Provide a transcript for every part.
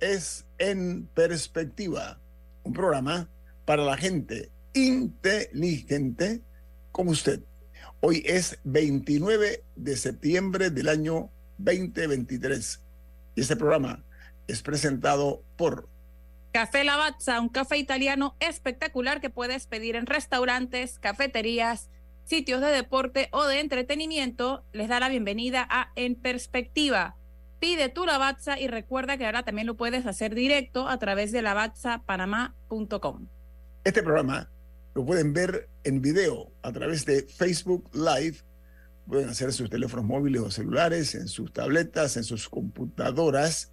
Es En Perspectiva, un programa para la gente inteligente como usted. Hoy es 29 de septiembre del año 2023 y este programa es presentado por Café Lavazza, un café italiano espectacular que puedes pedir en restaurantes, cafeterías, sitios de deporte o de entretenimiento. Les da la bienvenida a En Perspectiva Pide tu Lavazza y recuerda que ahora también lo puedes hacer directo a través de lavazzapanamá.com. Este programa lo pueden ver en video a través de Facebook Live. Pueden hacer sus teléfonos móviles o celulares, en sus tabletas, en sus computadoras.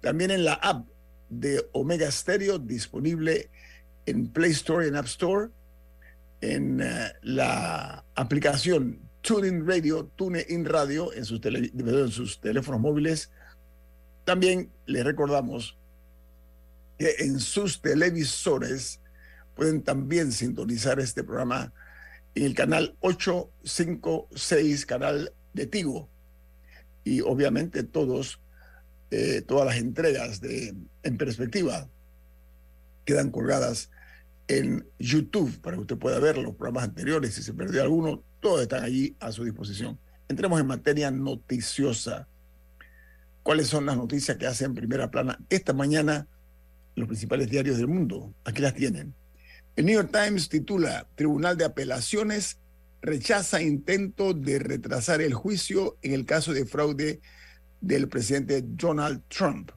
También en la app de Omega Stereo disponible en Play Store y en App Store. En eh, la aplicación TuneIn Radio, TuneIn Radio en sus, en sus teléfonos móviles. También les recordamos que en sus televisores pueden también sintonizar este programa en el canal 856, canal de Tigo. Y obviamente todos, eh, todas las entregas de En Perspectiva quedan colgadas en YouTube para que usted pueda ver los programas anteriores. Si se perdió alguno, todos están allí a su disposición. Entremos en materia noticiosa. ¿Cuáles son las noticias que hacen primera plana esta mañana los principales diarios del mundo? Aquí las tienen. El New York Times titula Tribunal de Apelaciones rechaza intento de retrasar el juicio en el caso de fraude del presidente Donald Trump.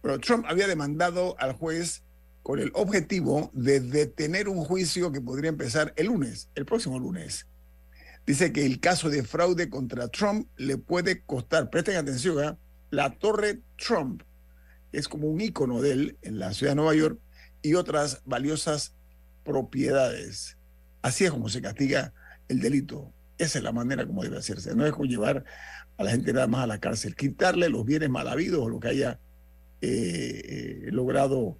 Pero Trump había demandado al juez con el objetivo de detener un juicio que podría empezar el lunes, el próximo lunes. Dice que el caso de fraude contra Trump le puede costar, presten atención, ¿eh? la torre Trump es como un icono de él en la ciudad de Nueva York y otras valiosas propiedades. Así es como se castiga el delito. Esa es la manera como debe hacerse. No es como llevar a la gente nada más a la cárcel, quitarle los bienes mal habidos o lo que haya eh, eh, logrado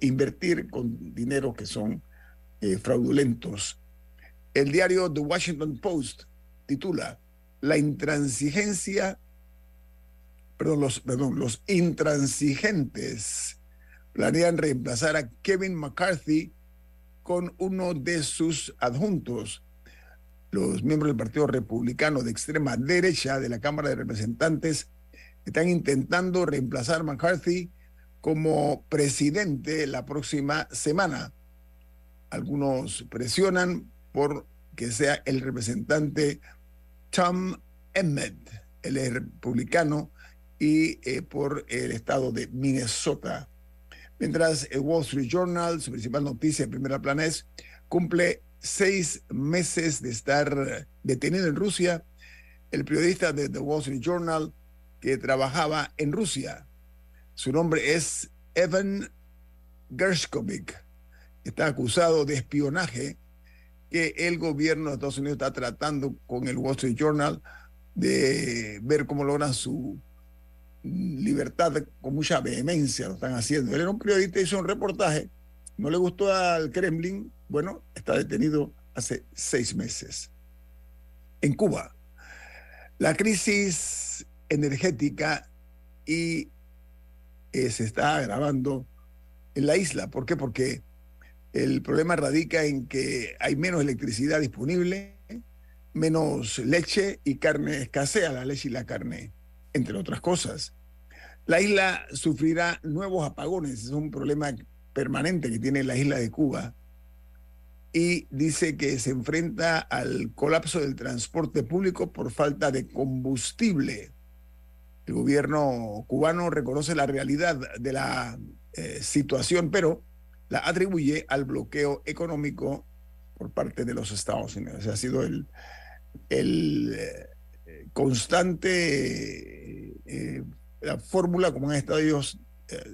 invertir con dinero que son fraudulentos. El diario The Washington Post titula La intransigencia, perdón, los, perdón, los intransigentes planean reemplazar a Kevin McCarthy con uno de sus adjuntos. Los miembros del Partido Republicano de extrema derecha de la Cámara de Representantes están intentando reemplazar a McCarthy como presidente la próxima semana. Algunos presionan por que sea el representante Tom Emmett, el republicano, y eh, por el estado de Minnesota. Mientras el Wall Street Journal, su principal noticia en primera plana es, cumple seis meses de estar detenido en Rusia, el periodista de The Wall Street Journal que trabajaba en Rusia su nombre es Evan Gershkovich. Está acusado de espionaje que el gobierno de Estados Unidos está tratando con el Wall Street Journal de ver cómo logran su libertad con mucha vehemencia, lo están haciendo. Él era un periodista, hizo un reportaje, no le gustó al Kremlin, bueno, está detenido hace seis meses. en Cuba. La crisis energética y eh, se está agravando en la isla. ¿Por qué? Porque el problema radica en que hay menos electricidad disponible, menos leche y carne escasea, la leche y la carne, entre otras cosas. La isla sufrirá nuevos apagones, es un problema permanente que tiene la isla de Cuba. Y dice que se enfrenta al colapso del transporte público por falta de combustible. El gobierno cubano reconoce la realidad de la eh, situación, pero la atribuye al bloqueo económico por parte de los Estados Unidos. Ha sido el, el eh, constante, eh, la fórmula como han estado ellos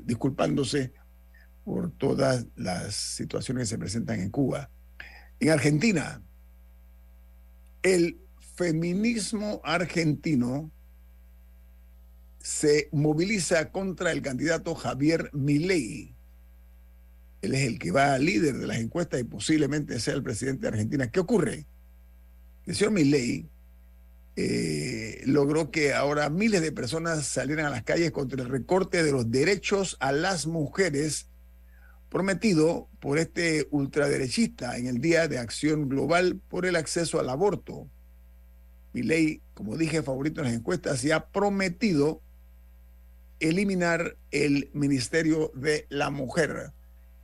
disculpándose por todas las situaciones que se presentan en Cuba. En Argentina, el feminismo argentino se moviliza contra el candidato Javier Milei. Él es el que va líder de las encuestas y posiblemente sea el presidente de Argentina. ¿Qué ocurre? El señor Milei eh, logró que ahora miles de personas salieran a las calles contra el recorte de los derechos a las mujeres prometido por este ultraderechista en el Día de Acción Global por el acceso al aborto. Milei, como dije, favorito en las encuestas, y ha prometido eliminar el Ministerio de la Mujer.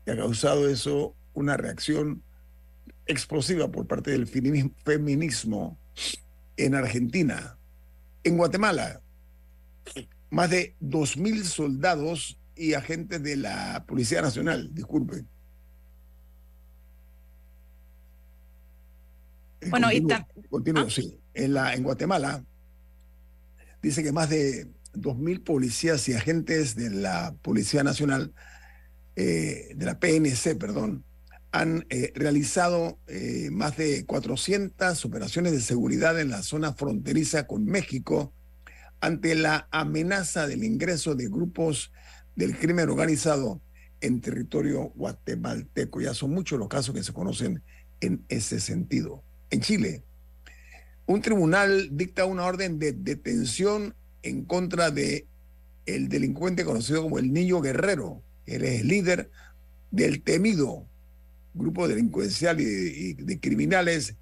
Y ha causado eso una reacción explosiva por parte del feminismo en Argentina. En Guatemala, más de 2.000 soldados y agentes de la Policía Nacional, disculpe. Eh, Bueno, y continúo, tam- continúo, ah. sí. En, la, en Guatemala dice que más de 2.000 policías y agentes de la Policía Nacional, eh, de la PNC, perdón, han eh, realizado eh, más de 400 operaciones de seguridad en la zona fronteriza con México ante la amenaza del ingreso de grupos del crimen organizado en territorio guatemalteco. Ya son muchos los casos que se conocen en ese sentido. En Chile, un tribunal dicta una orden de detención en contra de el delincuente conocido como el Niño Guerrero. Él es el líder del temido grupo delincuencial y de, criminales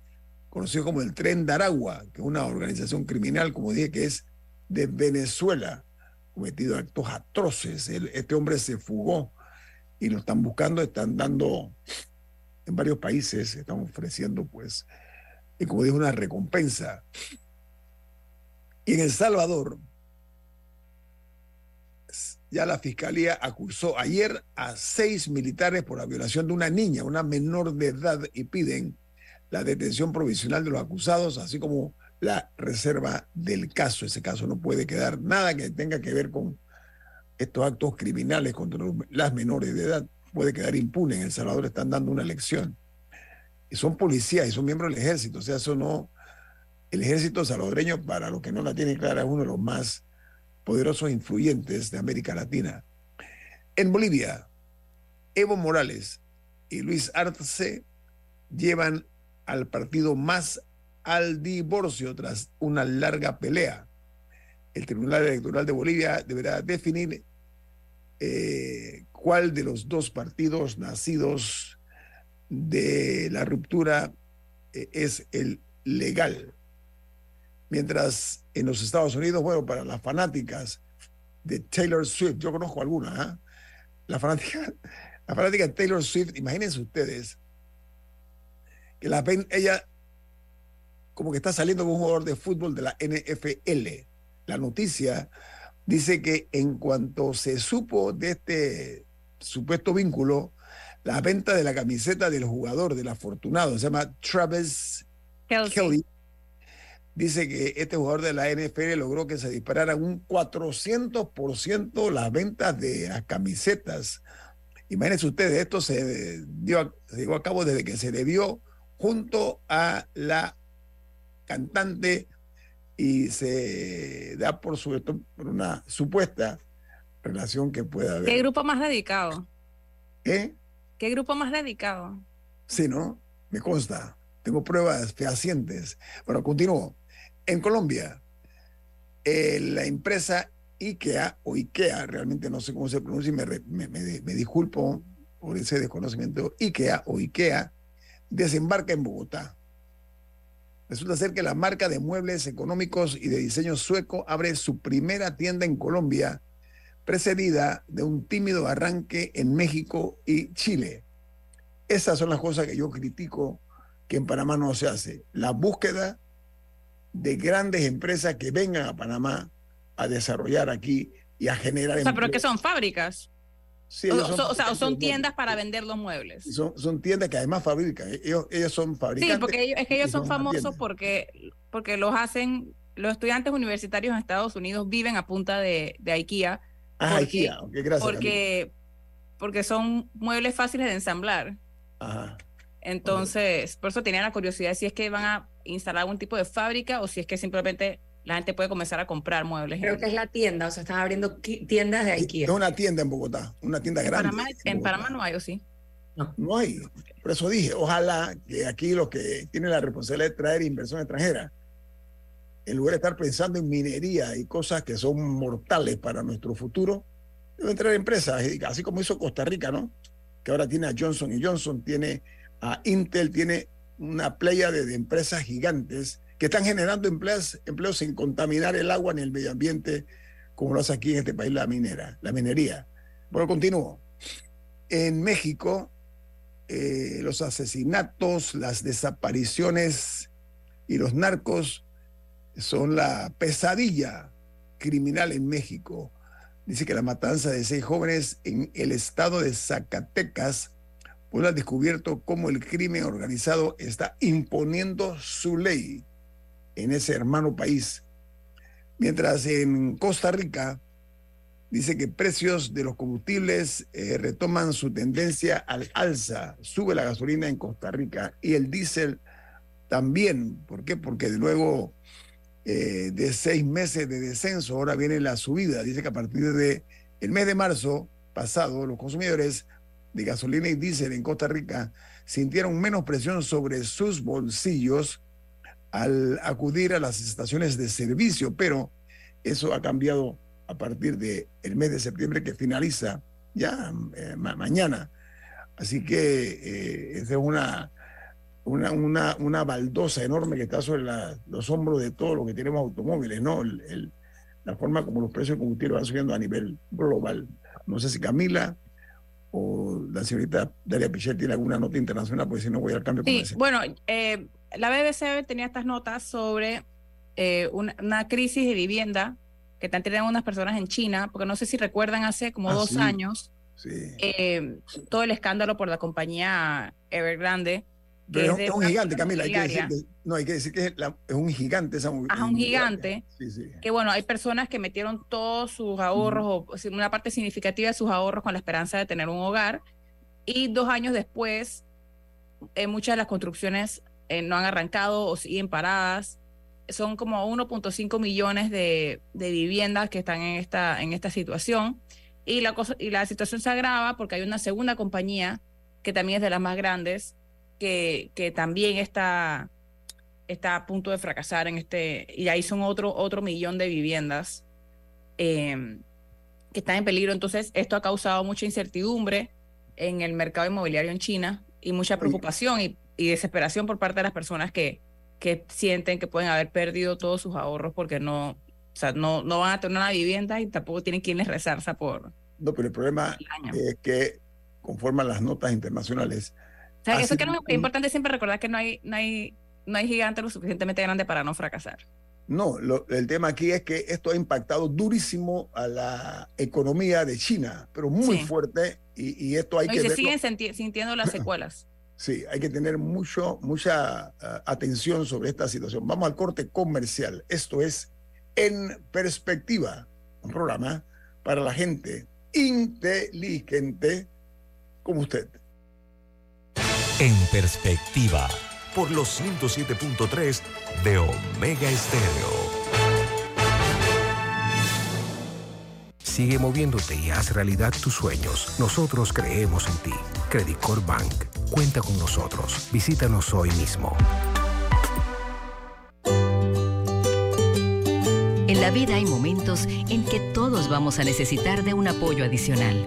conocido como el Tren de Aragua, que es una organización criminal, como dije, que es de Venezuela, cometido actos atroces. Este hombre se fugó y lo están buscando, están dando en varios países, están ofreciendo, pues, y como dije, una recompensa. Y en El Salvador, ya la fiscalía acusó ayer a seis militares por la violación de una niña, una menor de edad, y piden la detención provisional de los acusados, así como la reserva del caso. Ese caso no puede quedar nada que tenga que ver con estos actos criminales contra las menores de edad. Puede quedar impune. En El Salvador están dando una lección. Y son policías y son miembros del ejército. O sea, eso no. El ejército salvadoreño, para los que no la tienen clara, es uno de los más poderosos influyentes de América Latina. En Bolivia, Evo Morales y Luis Arce llevan al partido más al divorcio tras una larga pelea. El Tribunal Electoral de Bolivia deberá definir eh, cuál de los dos partidos nacidos de la ruptura eh, es el legal. Mientras en los Estados Unidos, bueno, para las fanáticas de Taylor Swift, yo conozco algunas, ¿ah? la fanática, la fanática de Taylor Swift, imagínense ustedes que la ven, ella como que está saliendo con un jugador de fútbol de la NFL. La noticia dice que en cuanto se supo de este supuesto vínculo, la venta de la camiseta del jugador, del afortunado, se llama Travis Kelsey. Kelly, dice que este jugador de la NFL logró que se dispararan un 400% las ventas de las camisetas. Imagínense ustedes, esto se dio a, se llevó a cabo desde que se le dio junto a la cantante y se da por, su, por una supuesta relación que pueda haber. ¿Qué grupo más dedicado? ¿Eh? ¿Qué grupo más dedicado? Sí, ¿no? Me consta. Tengo pruebas fehacientes. Bueno, continúo. En Colombia, eh, la empresa IKEA o IKEA, realmente no sé cómo se pronuncia y me, me- me- me disculpo por ese desconocimiento, IKEA o IKEA, desembarca en Bogotá. Resulta ser que la marca de muebles económicos y de diseño sueco abre su primera tienda en Colombia, precedida de un tímido arranque en México y Chile. Esas son las cosas que yo critico que en Panamá no se hace. La búsqueda de grandes empresas que vengan a Panamá a desarrollar aquí y a generar O sea, pero que son fábricas. Sí, O, ellos o- sea, son tiendas para vender los muebles. Son, son tiendas que además fabrican. Ellos, ellos son fabricantes. Sí, porque ellos, es que ellos son famosos porque, porque los hacen, los estudiantes universitarios en Estados Unidos viven a punta de, de IKEA Ah, porque- IKEA. ok, gracias. porque, porque son muebles fáciles de ensamblar. Ajá. Entonces, por eso tenía la curiosidad si es que van a instalar algún tipo de fábrica o si es que simplemente la gente puede comenzar a comprar muebles. Creo en- que es la tienda, o sea, están abriendo tiendas de Es IKEA. una tienda en Bogotá, una tienda en grande. Panamá, en Bogotá. Panamá no hay, ¿o sí? No hay. Por eso dije, ojalá que aquí los que tienen la responsabilidad de traer inversión extranjera, en lugar de estar pensando en minería y cosas que son mortales para nuestro futuro, deben traer empresas, así como hizo Costa Rica, ¿no? Que ahora tiene a Johnson y Johnson, tiene a Intel, tiene una playa de, empresas gigantes que están generando empleos, empleos sin contaminar el agua ni el medio ambiente, como lo hace aquí en este país la minera, la minería. Bueno, continúo. En México, eh, los asesinatos, las desapariciones y los narcos son la pesadilla criminal en México. Dice que la matanza de seis jóvenes en el estado de Zacatecas pues ha descubierto cómo el crimen organizado está imponiendo su ley en ese hermano país. Mientras en Costa Rica dice que precios de los combustibles eh, retoman su tendencia al alza. Sube la gasolina en Costa Rica y el diésel también. ¿Por qué? Porque de luego eh, de seis meses de descenso, ahora viene la subida. Dice que a partir de el mes de marzo pasado, los consumidores de gasolina y diésel en Costa Rica sintieron menos presión sobre sus bolsillos al acudir a las estaciones de servicio, pero eso ha cambiado a partir del el mes de septiembre que finaliza ya eh, ma- mañana. Así que eh, es una, una, una, una baldosa enorme que está sobre la- los hombros de todos los que tenemos automóviles, ¿no? La forma como los precios de combustible van subiendo a nivel global. No sé si Camila o la señorita Daria Pichel tiene alguna nota internacional, porque si no voy al cambio Sí, comercial. bueno, eh, la BBC tenía estas notas sobre eh, una, una crisis de vivienda que están teniendo unas personas en China, porque no sé si recuerdan hace como Ah, dos sí. años Sí. eh, todo el escándalo por la compañía Evergrande. Pero es es, un gigante, Camila. Hay que decir que, no, hay que decir que es, la- es un gigante esa mo- Ajá, un gigante. Sí, sí. Que bueno, hay personas que metieron todos sus ahorros o o una parte significativa de sus ahorros con la esperanza de tener un hogar. Y dos años después, eh, muchas de las construcciones eh, no han arrancado o siguen paradas. Son como 1.5 millones de, de viviendas que están en esta, en esta situación. Y la, cosa, y la situación se agrava porque hay una segunda compañía que también es de las más grandes, que, que también está, está a punto de fracasar en este, y ahí son otro, otro millón de viviendas eh, que están en peligro. Entonces, esto ha causado mucha incertidumbre en el mercado inmobiliario en China y mucha preocupación y, y desesperación por parte de las personas que, que sienten que pueden haber perdido todos sus ahorros porque no, o sea, no, no van a tener una vivienda y tampoco tienen quien les rezarza por No, pero el problema el es que, conforme a las notas internacionales, o sea, ha eso que es importante siempre recordar que no hay, no hay, no hay gigante lo suficientemente grande para no fracasar. no, lo- el tema aquí es que esto ha impactado durísimo a la economía de China, pero muy Sí. fuerte, y, y esto hay No, que y se verlo- siguen sintiendo las secuelas. Sí, hay que tener mucho, mucha ah, atención sobre esta situación. Vamos al corte comercial. Esto es En Perspectiva, un programa para la gente inteligente como usted. En perspectiva, por los 107.3 de Omega Estéreo. Sigue moviéndote y haz realidad tus sueños. Nosotros creemos en ti. Credit Core Bank. Cuenta con nosotros. Visítanos hoy mismo. En la vida hay momentos en que todos vamos a necesitar de un apoyo adicional.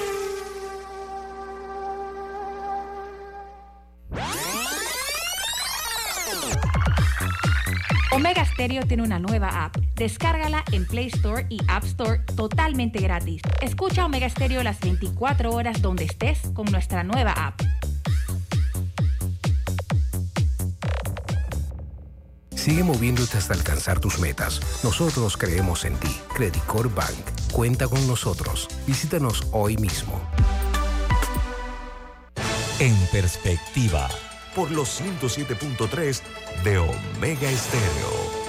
Omega Stereo tiene una nueva app. Descárgala en Play Store y App Store totalmente gratis. Escucha Omega Stereo las 24 horas donde estés con nuestra nueva app. Sigue moviéndote hasta alcanzar tus metas. Nosotros creemos en ti. Credit Corp Bank. Cuenta con nosotros. Visítanos hoy mismo. En perspectiva, por los 107.3 de Omega Estéreo.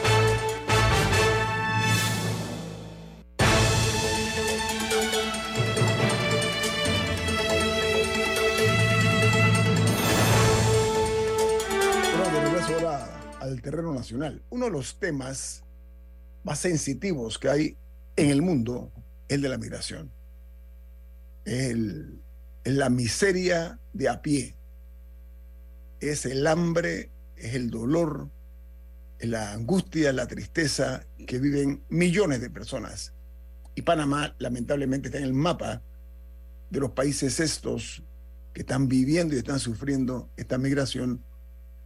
Uno de los temas más sensitivos que hay en el mundo es el de la migración. El- la miseria de a pie. Es el hambre, es el dolor, es la angustia, la tristeza que viven millones de personas. Y Panamá, lamentablemente, está en el mapa de los países estos que están viviendo y están sufriendo esta migración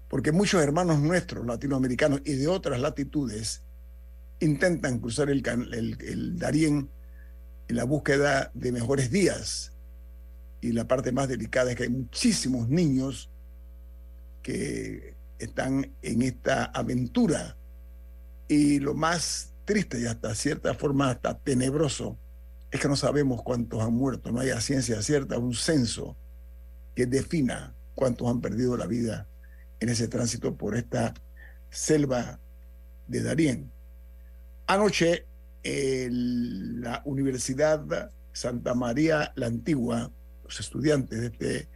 porque muchos hermanos nuestros latinoamericanos y de otras latitudes intentan cruzar el, el, Darién en la búsqueda de mejores días. Y la parte más delicada es que hay muchísimos niños que están en esta aventura. Y lo más triste y hasta cierta forma hasta tenebroso es que no sabemos cuántos han muerto, no hay ciencia cierta un censo que defina cuántos han perdido la vida en ese tránsito por esta selva de Darién. Anoche, el- la Universidad Santa María la Antigua, los estudiantes de este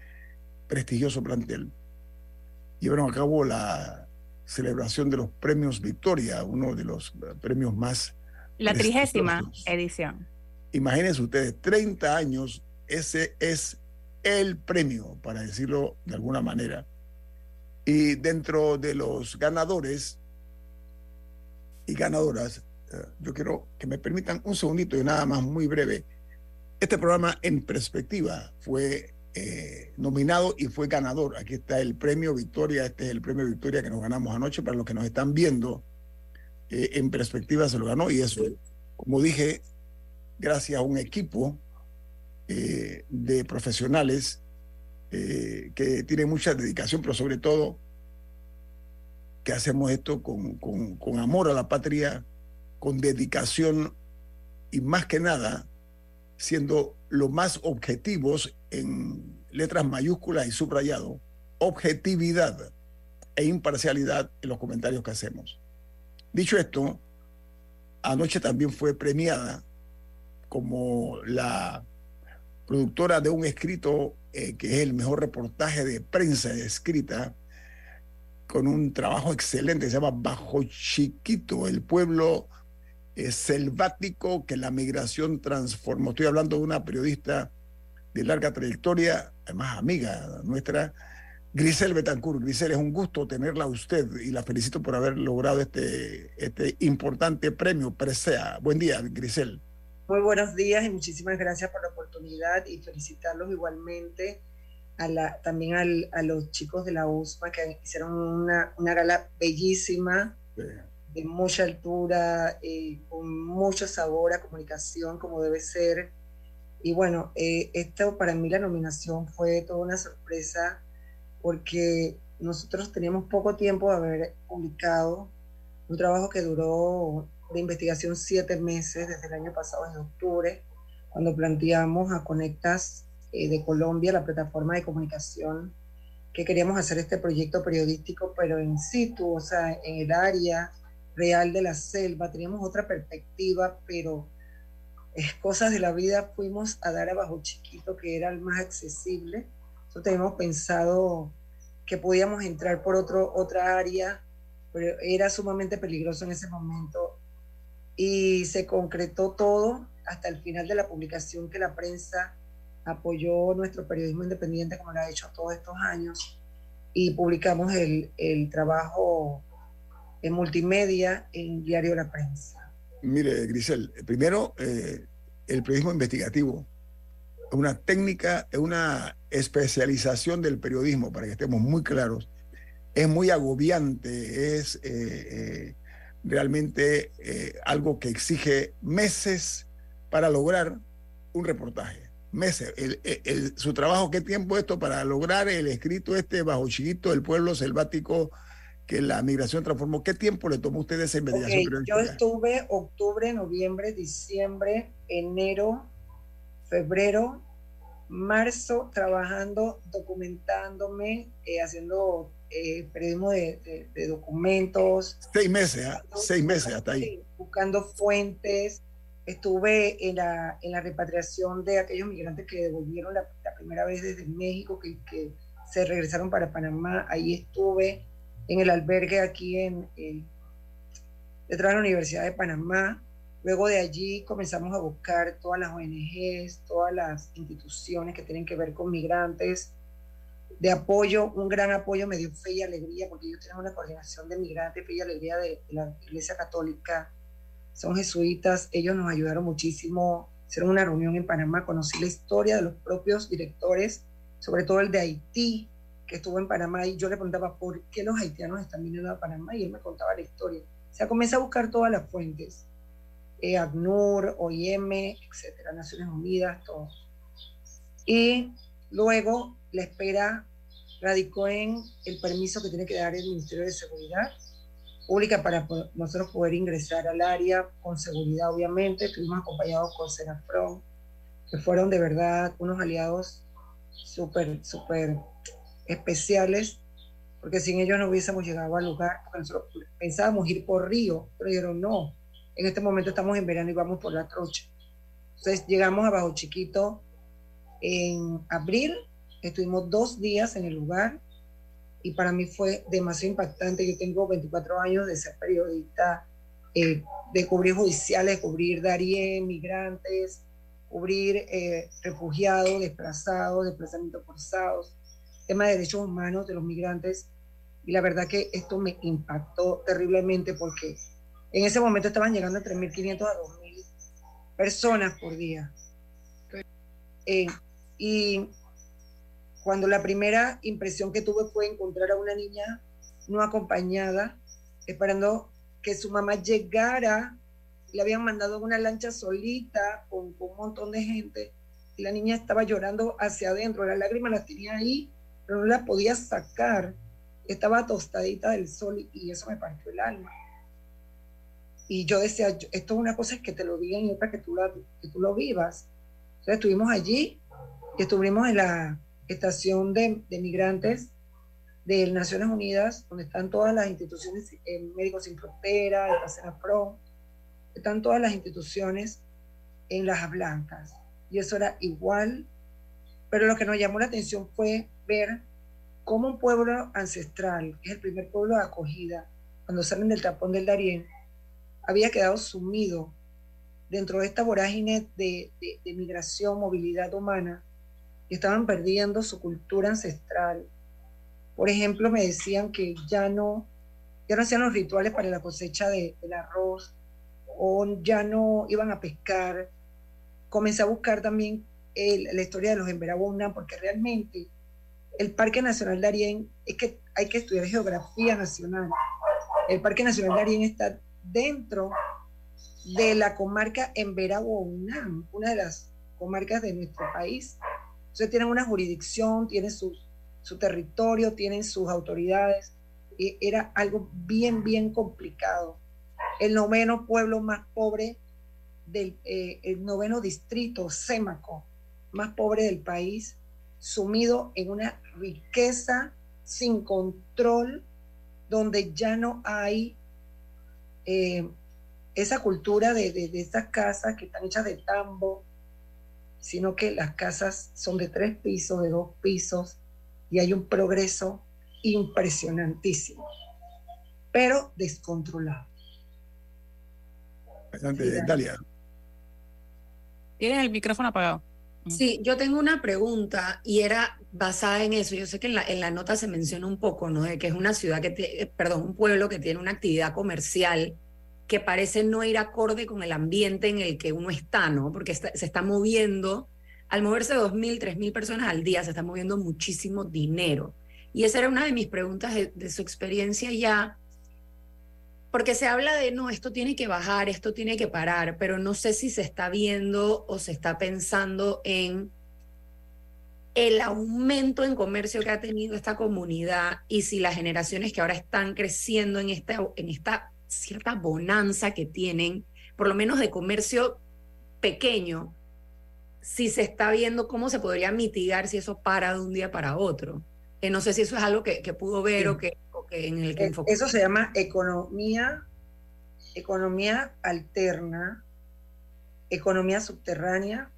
prestigioso plantel, llevaron a cabo la celebración de los premios Victoria, uno de los eh, premios más La trigésima edición. Imagínense ustedes, 30 años, ese es el premio, para decirlo de alguna manera. Y dentro de los ganadores y ganadoras, eh, yo quiero que me permitan un segundito y nada más muy breve. Este programa en perspectiva fue eh, nominado y fue ganador. Aquí está el premio Victoria, este es el premio Victoria que nos ganamos anoche para los que nos están viendo. eh, en perspectiva se lo ganó y eso, como dije, gracias a un equipo eh, de profesionales eh, que tienen mucha dedicación, pero sobre todo que hacemos esto con, con- con amor a la patria, con dedicación y más que nada siendo lo más objetivos en letras mayúsculas y subrayado, objetividad e imparcialidad en los comentarios que hacemos. Dicho esto, anoche también fue premiada como la productora de un escrito eh, que es el mejor reportaje de prensa escrita, con un trabajo excelente, se llama Bajo Chiquito, el pueblo selvático que la migración transformó. Estoy hablando de una periodista de larga trayectoria, además amiga nuestra, Grisel Betancourt. Grisel, es un gusto tenerla a usted y la felicito por haber logrado este, este importante premio Presea. Buen día, Grisel. Muy buenos días y muchísimas gracias por la oportunidad y felicitarlos igualmente a la, también al, a los chicos de la USMA que hicieron una, una gala bellísima, de mucha altura, eh, con mucho sabor a comunicación como debe ser. Y bueno, eh, esto para mí la nominación fue toda una sorpresa porque nosotros teníamos poco tiempo de haber publicado un trabajo que duró de investigación siete meses desde el año pasado, en octubre, cuando planteamos a Conectas eh, de Colombia, la plataforma de comunicación, que queríamos hacer este proyecto periodístico, pero en situ, o sea, en el área real de la selva, teníamos otra perspectiva, pero es cosas de la vida, fuimos a dar a Bajo Chiquito, que era el más accesible. Nosotros teníamos pensado que podíamos entrar por otro, otra área, pero era sumamente peligroso en ese momento. Y se concretó todo hasta el final de la publicación que la prensa apoyó nuestro periodismo independiente como lo ha hecho todos estos años y publicamos el, el trabajo en multimedia en Diario La Prensa. Mire, Grisel, primero, eh, el periodismo investigativo es una técnica, es una especialización del periodismo, para que estemos muy claros. Es muy agobiante, es eh, eh, realmente algo que exige meses para lograr un reportaje. Meses. su trabajo, ¿qué tiempo esto para lograr el escrito este bajo chiquito del pueblo selvático que la migración transformó. ¿Qué tiempo le tomó a usted esa investigación? yo estuve octubre, noviembre, diciembre, enero, febrero, marzo trabajando, documentándome, eh, haciendo eh, periodismo de, documentos. Seis meses, ¿ah? seis meses hasta ahí. Buscando fuentes. Estuve en la, en la repatriación de aquellos migrantes que devolvieron la, primera vez desde México, que, que se regresaron para Panamá. Ahí estuve en el albergue aquí en, detrás de la Universidad de Panamá. Luego de allí comenzamos a buscar todas las ONGs, todas las instituciones que tienen que ver con migrantes, de apoyo, un gran apoyo me dio fe y alegría, porque ellos tienen una coordinación de migrantes, fe y alegría de, la Iglesia Católica, son jesuitas, ellos nos ayudaron muchísimo, hicieron una reunión en Panamá, conocí la historia de los propios directores, sobre todo el de Haití, que estuvo en Panamá y yo le preguntaba por qué los haitianos están viniendo a Panamá y él me contaba la historia. O sea, comencé a buscar todas las fuentes, eh, ACNUR, OIM, etcétera, Naciones Unidas, todo. Y luego la espera radicó en el permiso que tiene que dar el Ministerio de Seguridad Pública para nosotros poder ingresar al área con seguridad, obviamente. Estuvimos acompañados con Senafron, que fueron de verdad unos aliados súper, súper especiales, porque sin ellos no hubiésemos llegado al lugar, nosotros pensábamos ir por río, pero dijeron no, en este momento estamos en verano y vamos por la trocha. Entonces llegamos a Bajo Chiquito en abril, estuvimos dos días en el lugar y para mí fue demasiado impactante. Yo tengo 24 años de ser periodista, eh, de cubrir judiciales, cubrir Darien, migrantes, cubrir eh, refugiados, desplazados, desplazamientos forzados tema de derechos humanos de los migrantes. Y la verdad que esto me impactó terriblemente porque en ese momento estaban llegando entre 1.500 a 2.000 personas por día. Eh, y cuando la primera impresión que tuve fue encontrar a una niña no acompañada, esperando que su mamá llegara, le habían mandado una lancha solita con, con un montón de gente, y la niña estaba llorando hacia adentro, las lágrimas las tenía ahí pero no la podía sacar. Estaba tostadita del sol y eso me partió el alma. Y yo decía, esto es una cosa que te lo digan y otra que tú, la, que tú lo vivas. Entonces estuvimos allí y estuvimos en la estación de, de migrantes de Naciones Unidas, donde están todas las instituciones, eh, Médicos Sin Frontera, el Pacena Pro, están todas las instituciones en las blancas. Y eso era igual, pero lo que nos llamó la atención fue ver cómo un pueblo ancestral, que es el primer pueblo de acogida, cuando salen del tapón del Darién, había quedado sumido dentro de esta vorágine de, de, migración, movilidad humana, estaban perdiendo su cultura ancestral. Por ejemplo, me decían que ya no, ya no hacían los rituales para la cosecha de, del arroz, o ya no iban a pescar, comencé a buscar también el- la historia de los Embera-Bonam, porque realmente el Parque Nacional Darién, es que hay que estudiar geografía nacional. El Parque Nacional Darién está dentro de la comarca Embera-Bonam, una de las comarcas de nuestro país. Entonces tienen una jurisdicción, tienen su, territorio, tienen sus autoridades. Y era algo bien, bien complicado. El noveno pueblo más pobre del eh, el noveno distrito, Sémaco, más pobre del país, sumido en una riqueza sin control, donde ya no hay eh, esa cultura de, de, de estas casas que están hechas de tambo, sino que las casas son de tres pisos, de dos pisos, y hay un progreso impresionantísimo, pero descontrolado. Bastante, Dalia. Tienes el micrófono apagado. Sí, yo tengo una pregunta y era basada en eso. Yo sé que en la, en la nota se menciona un poco, ¿no? De que es una ciudad que, te- perdón, un pueblo que tiene una actividad comercial que parece no ir acorde con el ambiente en el que uno está, ¿no? Porque se está moviendo, al moverse 2.000, 3.000 personas al día, se está moviendo muchísimo dinero. Y esa era una de mis preguntas de, de su experiencia ya, porque se habla de, no, esto tiene que bajar, esto tiene que parar, pero no sé si se está viendo o se está pensando en el aumento en comercio que ha tenido esta comunidad y si las generaciones que ahora están creciendo en esta, en esta cierta bonanza que tienen, por lo menos de comercio pequeño, si se está viendo cómo se podría mitigar si eso para de un día para otro. Que no sé si eso es algo que, que pudo ver o, que, o que en el que Eh, enfocó. Eso se llama economía, economía alterna, economía subterránea,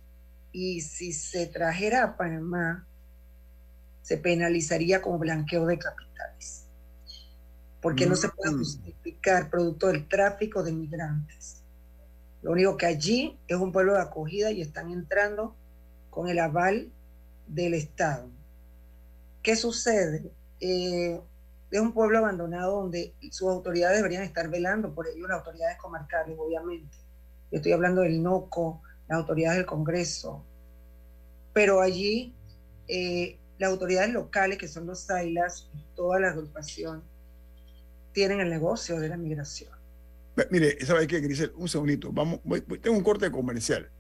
y si se trajera a Panamá, se penalizaría como blanqueo de capitales, porque no se puede justificar producto del tráfico de migrantes. Lo único que allí es un pueblo de acogida y están entrando con el aval del Estado. ¿Qué sucede? Eh, es un pueblo abandonado donde sus autoridades deberían estar velando por ello, las autoridades comarcales, obviamente. Yo estoy hablando del NOCO, las autoridades del Congreso. Pero allí eh, las autoridades locales, que son los SAILAS, toda la agrupación, tienen el negocio de la migración. Mire, ¿sabe qué, Grisel? Un segundito. Vamos, voy- voy- tengo un corte comercial.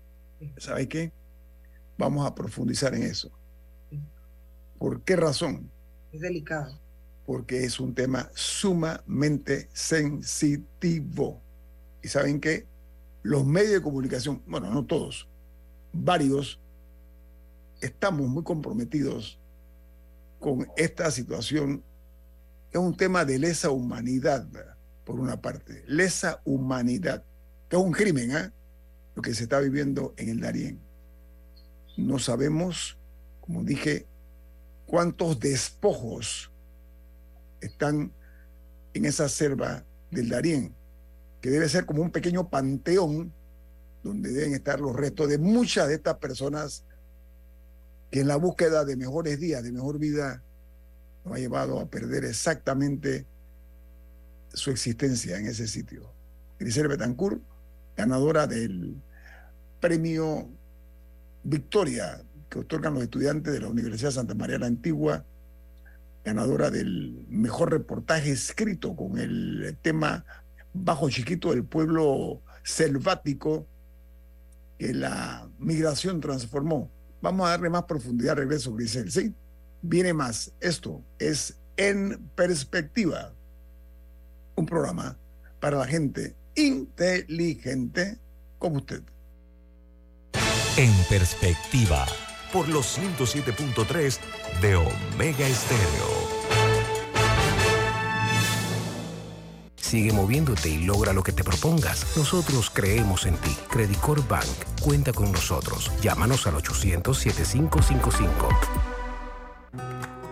¿Sabe qué? Vamos a profundizar en eso. ¿Por qué razón? Es delicado. Porque es un tema sumamente sensitivo. Y saben que los medios de comunicación, bueno, no todos, varios, estamos muy comprometidos con esta situación. Es un tema de lesa humanidad, por una parte. Lesa humanidad, que es un crimen, ¿ah? Lo que se está viviendo en el Darién. No sabemos, como dije, cuántos despojos están en esa selva del Darién, que debe ser como un pequeño panteón donde deben estar los restos de muchas de estas personas que en la búsqueda de mejores días, de mejor vida, nos ha llevado a perder exactamente su existencia en ese sitio. Grisel Betancourt, ganadora del premio Victoria que otorgan los estudiantes de la Universidad Santa María la Antigua, ganadora del mejor reportaje escrito con el tema Bajo Chiquito del pueblo selvático que la migración transformó. Vamos a darle más profundidad, regreso, Grisel, ¿sí? Viene más. Esto es En Perspectiva, un programa para la gente inteligente como usted. En perspectiva. Por los 107.3 de Omega Estéreo. Sigue moviéndote y logra lo que te propongas. Nosotros creemos en ti. Credicor Bank. Cuenta con nosotros. Llámanos al 800-7555.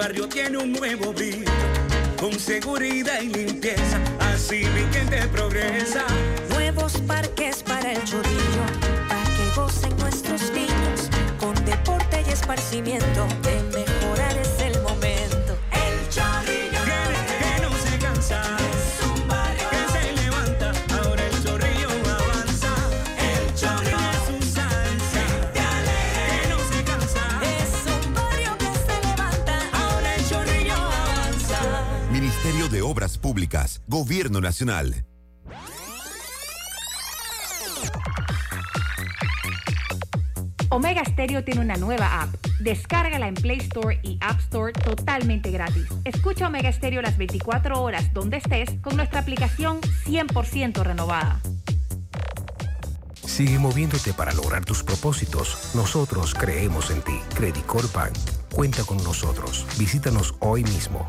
Barrio tiene un nuevo brillo. Con seguridad y limpieza. Así mi gente progresa. Nuevos parques para el chorrillo, para que gocen nuestros niños, con deporte y esparcimiento, de mejorar Públicas, Gobierno Nacional. Omega Stereo tiene una nueva app. Descárgala en Play Store y App Store totalmente gratis. Escucha Omega Stereo las 24 horas donde estés con nuestra aplicación 100% renovada. Sigue moviéndote para lograr tus propósitos. Nosotros creemos en ti. Credicor Bank. Cuenta con nosotros. Visítanos hoy mismo.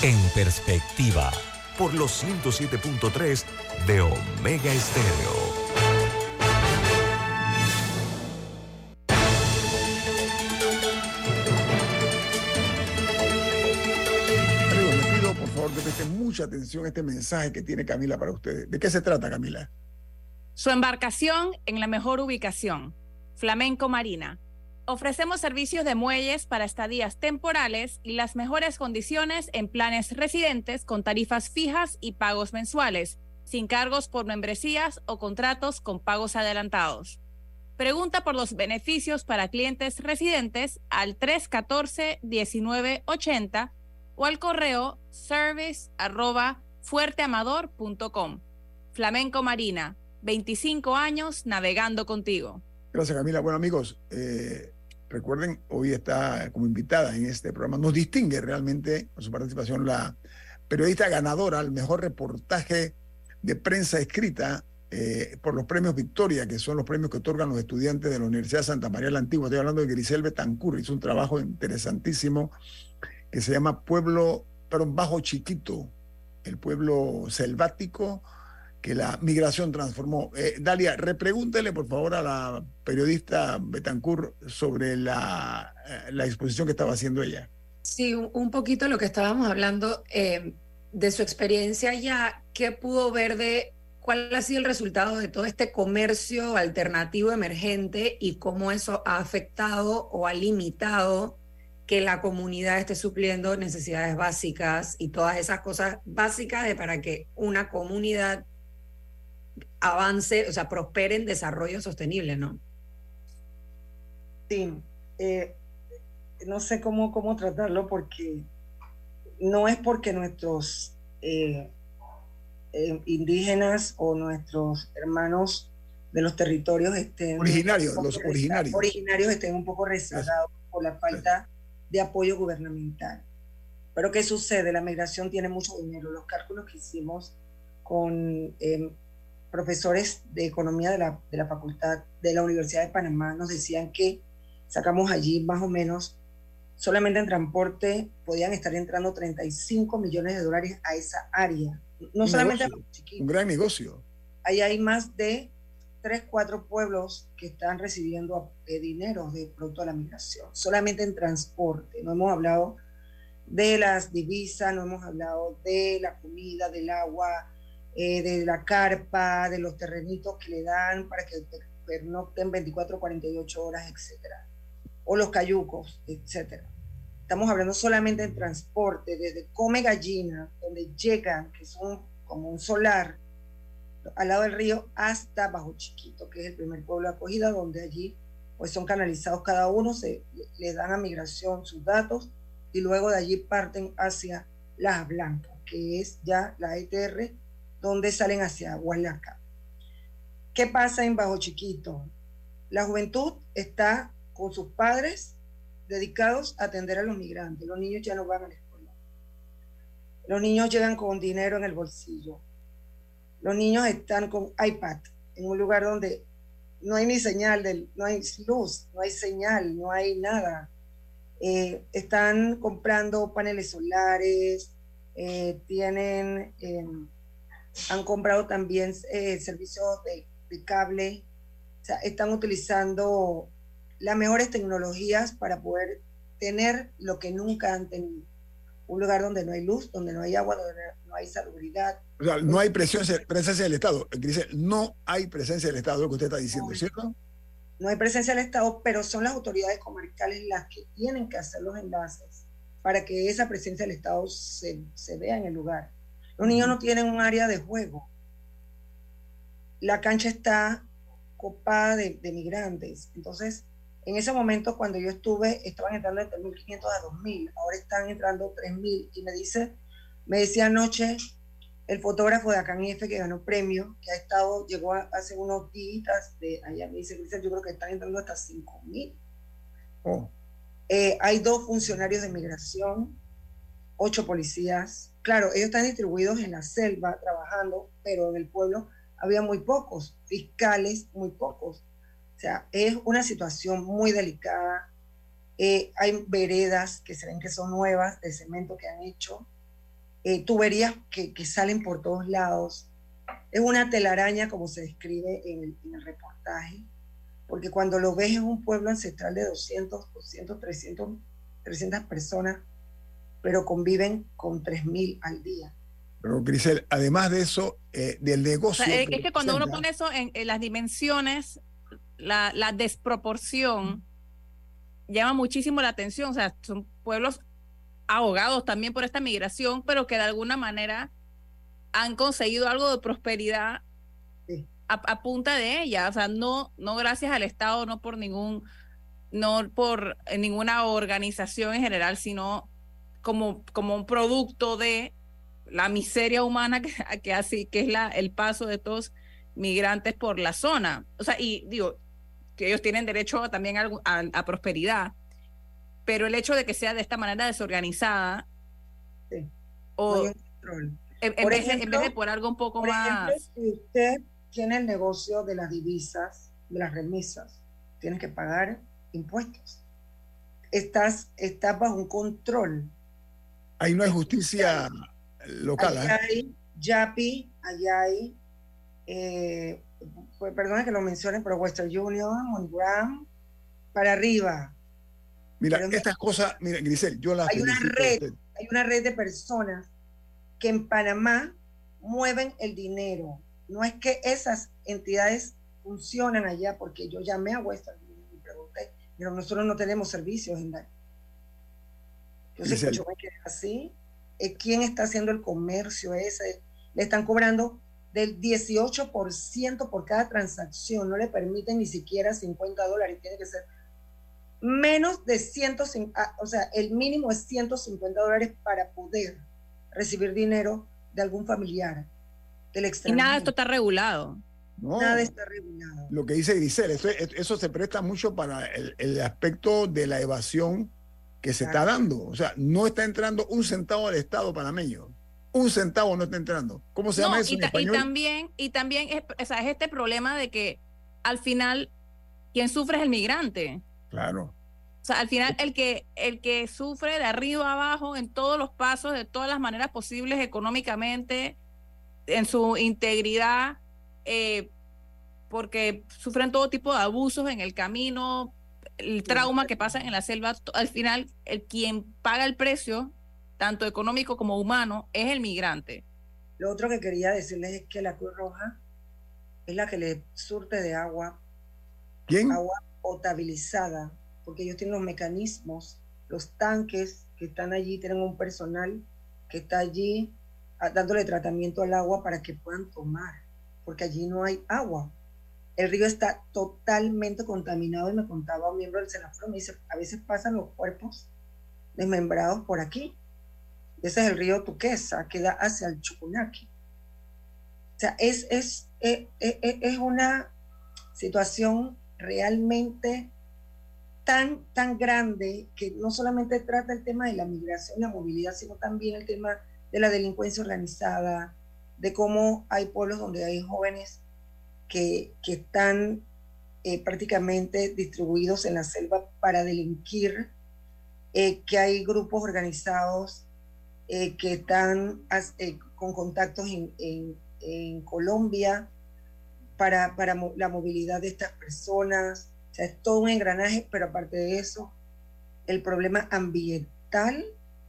En perspectiva, por los 107.3 de Omega Estéreo. Amigos, les pido por favor que presten mucha atención a este mensaje que tiene Camila para ustedes. ¿De qué se trata, Camila? Su embarcación en la mejor ubicación. Flamenco Marina. Ofrecemos servicios de muelles para estadías temporales y las mejores condiciones en planes residentes con tarifas fijas y pagos mensuales, sin cargos por membresías o contratos con pagos adelantados. Pregunta por los beneficios para clientes residentes al 314-1980 o al correo service arroba fuerteamador.com. Flamenco Marina, 25 años navegando contigo. Gracias, Camila. Bueno, amigos, eh, recuerden, hoy está como invitada en este programa. Nos distingue realmente con su participación la periodista ganadora al mejor reportaje de prensa escrita eh, por los premios Victoria, que son los premios que otorgan los estudiantes de la Universidad de Santa María la Antigua. Estoy hablando de Grisel Betancur, hizo un trabajo interesantísimo que se llama Pueblo, perdón, Bajo Chiquito, el pueblo selvático que la migración transformó. Eh, Dalia, repregúntele por favor a la periodista Betancourt sobre la, eh, la exposición que estaba haciendo ella. Sí, un, poquito lo que estábamos hablando eh, de su experiencia ya, ¿qué pudo ver de cuál ha sido el resultado de todo este comercio alternativo emergente y cómo eso ha afectado o ha limitado que la comunidad esté supliendo necesidades básicas y todas esas cosas básicas de para que una comunidad avance, o sea, prospere en desarrollo sostenible, ¿no? Sí, eh, no sé cómo, cómo tratarlo porque no es porque nuestros eh, eh, indígenas o nuestros hermanos de los territorios estén Originarios, los originarios. originarios estén un poco rezagados por la falta de apoyo gubernamental. Pero ¿qué sucede? La migración tiene mucho dinero. Los cálculos que hicimos con eh, profesores de economía de la, de la facultad de la Universidad de Panamá nos decían que sacamos allí más o menos, solamente en transporte podían estar entrando 35 millones de dólares a esa área. No Un solamente a negocio, los chiquitos. Un gran negocio. Ahí hay más de 3, 4 pueblos que están recibiendo dinero de producto de la migración, solamente en transporte. No hemos hablado de las divisas, no hemos hablado de la comida, del agua, eh, de la carpa, de los terrenitos que le dan para que pernocten 24, 48 horas, etcétera. O los cayucos, etcétera. Estamos hablando solamente en transporte, desde Come Gallina, donde llegan, que son como un solar, al lado del río hasta Bajo Chiquito, que es el primer pueblo de acogida, donde allí pues son canalizados cada uno, se les dan a migración sus datos y luego de allí parten hacia Las Blancas, que es ya la ETR, donde salen hacia Hualaca. ¿Qué pasa en Bajo Chiquito? La juventud está con sus padres dedicados a atender a los migrantes. Los niños ya no van a la escuela. Los niños llegan con dinero en el bolsillo. Los niños están con iPad en un lugar donde no hay ni señal, del, no hay luz, no hay señal, no hay nada. Eh, están comprando paneles solares, eh, tienen, eh, han comprado también servicios de, de, cable, o sea, están utilizando las mejores tecnologías para poder tener lo que nunca han tenido. Un lugar donde no hay luz, donde no hay agua, donde no hay salubridad. O sea, no hay presencia, presencia del Estado. Dice, no hay presencia del Estado, lo que usted está diciendo, ¿cierto? No hay presencia del Estado, pero son las autoridades comarcales las que tienen que hacer los enlaces para que esa presencia del Estado se, se vea en el lugar. Los niños no tienen un área de juego. La cancha está copada de, de migrantes. Entonces, en ese momento, cuando yo estuve, estaban entrando entre 1.500 a 2.000, ahora están entrando 3.000. Y me dice, me decía anoche el fotógrafo de Acanf que ganó premio, que ha estado, llegó hace unos días de allá, me dice, yo creo que están entrando hasta 5.000. Oh. Eh, hay dos funcionarios de migración, ocho policías. Claro, ellos están distribuidos en la selva trabajando, pero en el pueblo había muy pocos, fiscales muy pocos. O sea, es una situación muy delicada. Eh, hay veredas que se ven que son nuevas de cemento que han hecho, eh, tuberías que, que, salen por todos lados. Es una telaraña, como se describe en el, reportaje, porque cuando lo ves es un pueblo ancestral de 200, 200, 300, 300 personas, pero conviven con 3.000 al día. Pero, Grisel, además de eso, eh, del negocio. O sea, es que cuando uno pone eso en, en las dimensiones la, la, desproporción llama muchísimo la atención. O sea, son pueblos ahogados también por esta migración, pero que de alguna manera han conseguido algo de prosperidad a, a, punta de ella. O sea, no, no gracias al Estado, no por ningún, no por ninguna organización en general, sino como, como un producto de la miseria humana que, que así, que es la, el paso de todos migrantes por la zona. O sea, y digo, que ellos tienen derecho también a, a, a, prosperidad, pero el hecho de que sea de esta manera desorganizada sí. o en, en, vez, ejemplo, en, vez, de por algo un poco por más... Ejemplo, si usted tiene el negocio de las divisas, de las remisas, tiene que pagar impuestos. Estás, estás bajo un control. Ahí no hay justicia local. Allá ¿eh? hay YAPI, allá hay eh, pues, perdona que lo mencionen, pero Western Union, MoneyGram, para arriba. Mira, pero estas cosas, mira, Grisel, yo las hay una red, hay una red de personas que en Panamá mueven el dinero. No es que esas entidades funcionan allá, porque yo llamé a Western Union y pregunté, pero nosotros no tenemos servicios en Entonces, yo me quedé así. ¿Quién está haciendo el comercio ese? Le están cobrando del 18% por cada transacción, no le permiten ni siquiera 50 dólares, tiene que ser menos de 150, o sea, el mínimo es 150 dólares para poder recibir dinero de algún familiar del extranjero. Y nada de esto está regulado. No, nada está regulado. Lo que dice Grisel, eso, eso se presta mucho para el, el, aspecto de la evasión que se está dando. O sea, no está entrando un centavo al Estado panameño un centavo no está entrando. ¿Cómo se no, llama eso y, en español? y también, y también es, o sea, es este problema de que al final quien sufre es el migrante. Claro. O sea, al final el que, el que sufre de arriba a abajo en todos los pasos, de todas las maneras posibles económicamente, en su integridad, eh, porque sufren todo tipo de abusos en el camino, el trauma que pasa en la selva, al final el quien paga el precio tanto económico como humano, es el migrante. Lo otro que quería decirles es que la Cruz Roja es la que le surte de agua, ¿Quién? agua potabilizada, porque ellos tienen los mecanismos, los tanques que están allí, tienen un personal que está allí dándole tratamiento al agua para que puedan tomar, porque allí no hay agua. El río está totalmente contaminado y me contaba un miembro del Senafro, me dice, a veces pasan los cuerpos desmembrados por aquí. Ese es el río Tuquesa, que da hacia el Chucunaki. O sea, es, es, es, es una situación realmente tan, tan grande que no solamente trata el tema de la migración la movilidad, sino también el tema de la delincuencia organizada, de cómo hay pueblos donde hay jóvenes que, que están eh, prácticamente distribuidos en la selva para delinquir, eh, que hay grupos organizados eh, que están con contactos en, en, en Colombia para, para la movilidad de estas personas. O sea, es todo un engranaje, pero aparte de eso, el problema ambiental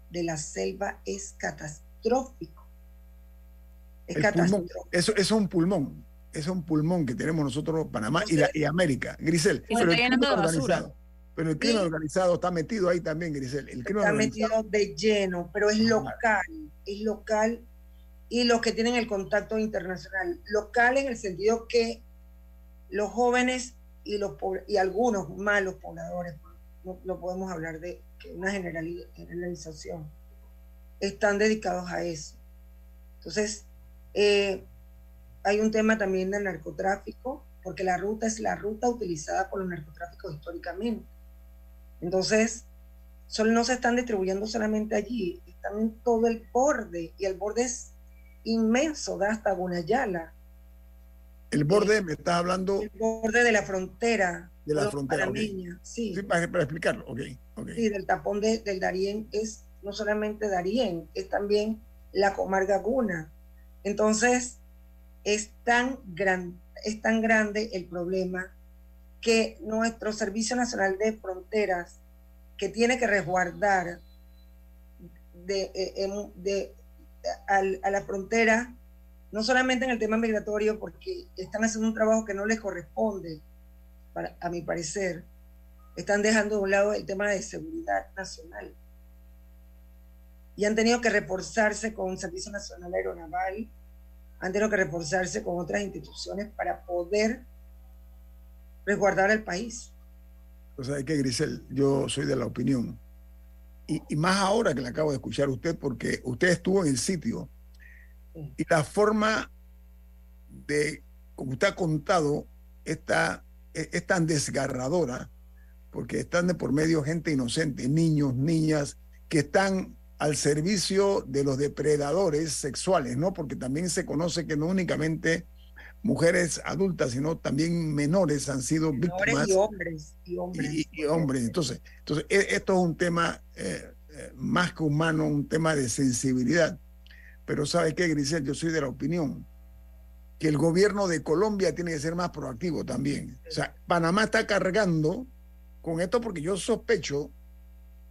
de la selva es catastrófico. Es catastrófico. Eso, es un pulmón. Es un pulmón que tenemos nosotros, Panamá y, la, y América. Grisel, pero el, crimen organizado, pero el crimen organizado está metido ahí también, Grisel. El está metido de lleno, pero es local. Es local y los que tienen el contacto internacional. Local en el sentido que los jóvenes y, los, y algunos malos pobladores, no, no podemos hablar de que una generalización, están dedicados a eso. Entonces, eh, hay un tema también del narcotráfico, porque la ruta es la ruta utilizada por los narcotráficos históricamente. Entonces, solo no se están distribuyendo solamente allí, están en todo el borde, y el borde es inmenso, da hasta Gunayala. El borde, me estás hablando. El borde de la frontera. De la frontera. Sí. sí para, explicarlo, ok. Sí, del tapón de, del Darién es no solamente Darién, es también la comarca Guna. Entonces, es tan, gran, es tan grande el problema que nuestro Servicio Nacional de Fronteras, que tiene que resguardar de, eh, de, a la frontera, no solamente en el tema migratorio, porque están haciendo un trabajo que no les corresponde, para, a mi parecer, están dejando de un lado el tema de seguridad nacional. Y han tenido que reforzarse con Servicio Nacional Aeronaval, han tenido que reforzarse con otras instituciones para poder resguardar el país. O sea, que Grisel, yo soy de la opinión y, más ahora que le acabo de escuchar usted, porque usted estuvo en el sitio y la forma de, como usted ha contado, está, es, es, tan desgarradora, porque están de por medio gente inocente, niños, niñas, que están al servicio de los depredadores sexuales, ¿no? Porque también se conoce que no únicamente mujeres adultas, sino también menores han sido víctimas. Y hombres, y hombres. Y, hombres. Entonces, entonces, e, esto es un tema eh, eh, más que humano, un tema de sensibilidad. Pero ¿sabe qué, Grisel? Yo soy de la opinión que el gobierno de Colombia tiene que ser más proactivo también. O sea, Panamá está cargando con esto porque yo sospecho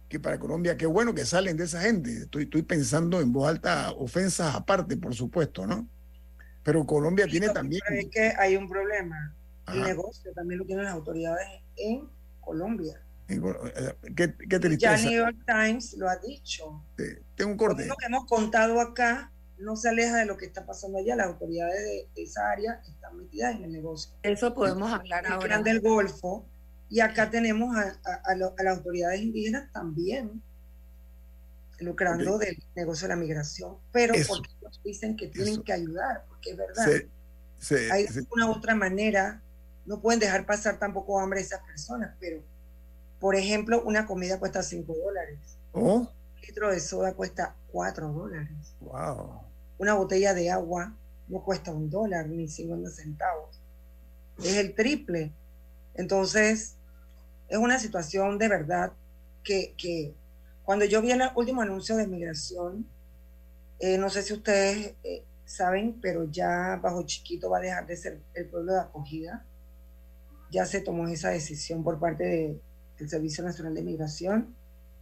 que para Colombia, qué bueno que salen de esa gente. Estoy, estoy pensando en voz alta, ofensas aparte, por supuesto, ¿no? Pero Colombia tiene también... Es que hay un problema. El negocio también lo tienen las autoridades en Colombia. Eh, ¿Qué, qué tristeza. Ya New York Times lo ha dicho. tengo un corte. Lo que hemos contado acá no se aleja de lo que está pasando allá. Las autoridades de, esa área están metidas en el negocio. Eso podemos hablar el ahora. del Golfo. Y acá tenemos a, a, las autoridades indígenas también lucrando del negocio de la migración, pero porque ellos dicen que tienen que ayudar, porque es verdad. Hay una otra manera, no pueden dejar pasar tampoco hambre a esas personas, pero, por ejemplo, una comida cuesta 5 dólares. ¿Oh? Un litro de soda cuesta 4 dólares. Wow. Una botella de agua no cuesta un dólar ni 50 centavos. Es el triple. Entonces, es una situación de verdad que, que cuando yo vi el último anuncio de migración, eh, no sé si ustedes eh, saben, pero ya Bajo Chiquito va a dejar de ser el pueblo de acogida. Ya se tomó esa decisión por parte del Servicio Nacional de Migración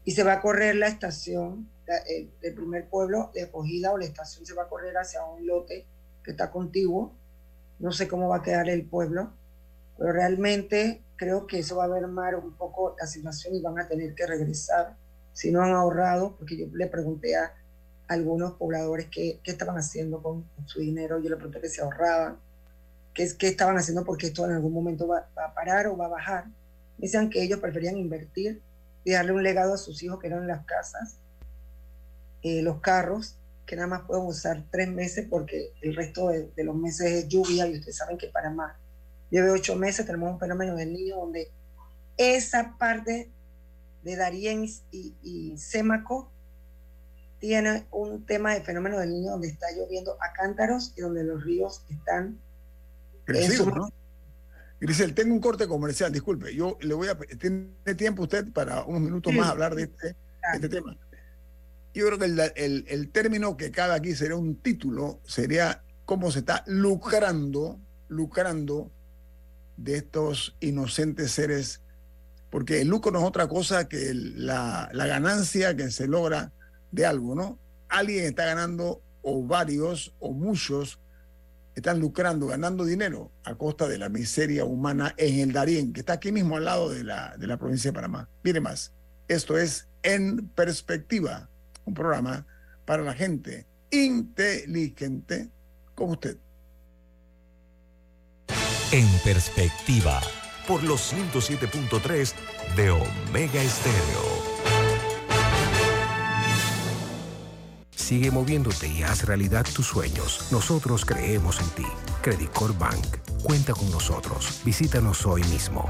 y se va a correr la estación eh, del primer pueblo de acogida o la estación se va a correr hacia un lote que está contiguo. No sé cómo va a quedar el pueblo, pero realmente creo que eso va a mermar un poco la situación y van a tener que regresar si no han ahorrado, porque yo le pregunté a algunos pobladores qué, qué estaban haciendo con, su dinero, yo le pregunté que se ahorraban, qué, estaban haciendo porque esto en algún momento va, a parar o va a bajar. Decían que ellos preferían invertir y darle un legado a sus hijos que eran las casas, eh, los carros, que nada más pueden usar tres meses porque el resto de, los meses es lluvia y ustedes saben que para más lleve ocho meses tenemos un fenómeno del niño donde esa parte de Darien y, y Sémaco tiene un tema de fenómeno del niño donde está lloviendo a cántaros y donde los ríos están crecidos, ¿no? Grisel, tengo un corte comercial, disculpe, yo le voy a... ¿Tiene tiempo usted para unos minutos más hablar de este, este tema? Yo creo que el, el, término que cabe aquí sería un título, sería cómo se está lucrando, lucrando de estos inocentes seres, porque el lucro no es otra cosa que la, la ganancia que se logra de algo, ¿no? Alguien está ganando, o varios, o muchos, están lucrando, ganando dinero a costa de la miseria humana en el Darién, que está aquí mismo al lado de la, de la provincia de Panamá. Mire más, esto es En Perspectiva, un programa para la gente inteligente como usted. En Perspectiva, por los 107.3 de Omega Estéreo. Sigue moviéndote y haz realidad tus sueños. Nosotros creemos en ti. Credit Bank. Cuenta con nosotros. Visítanos hoy mismo.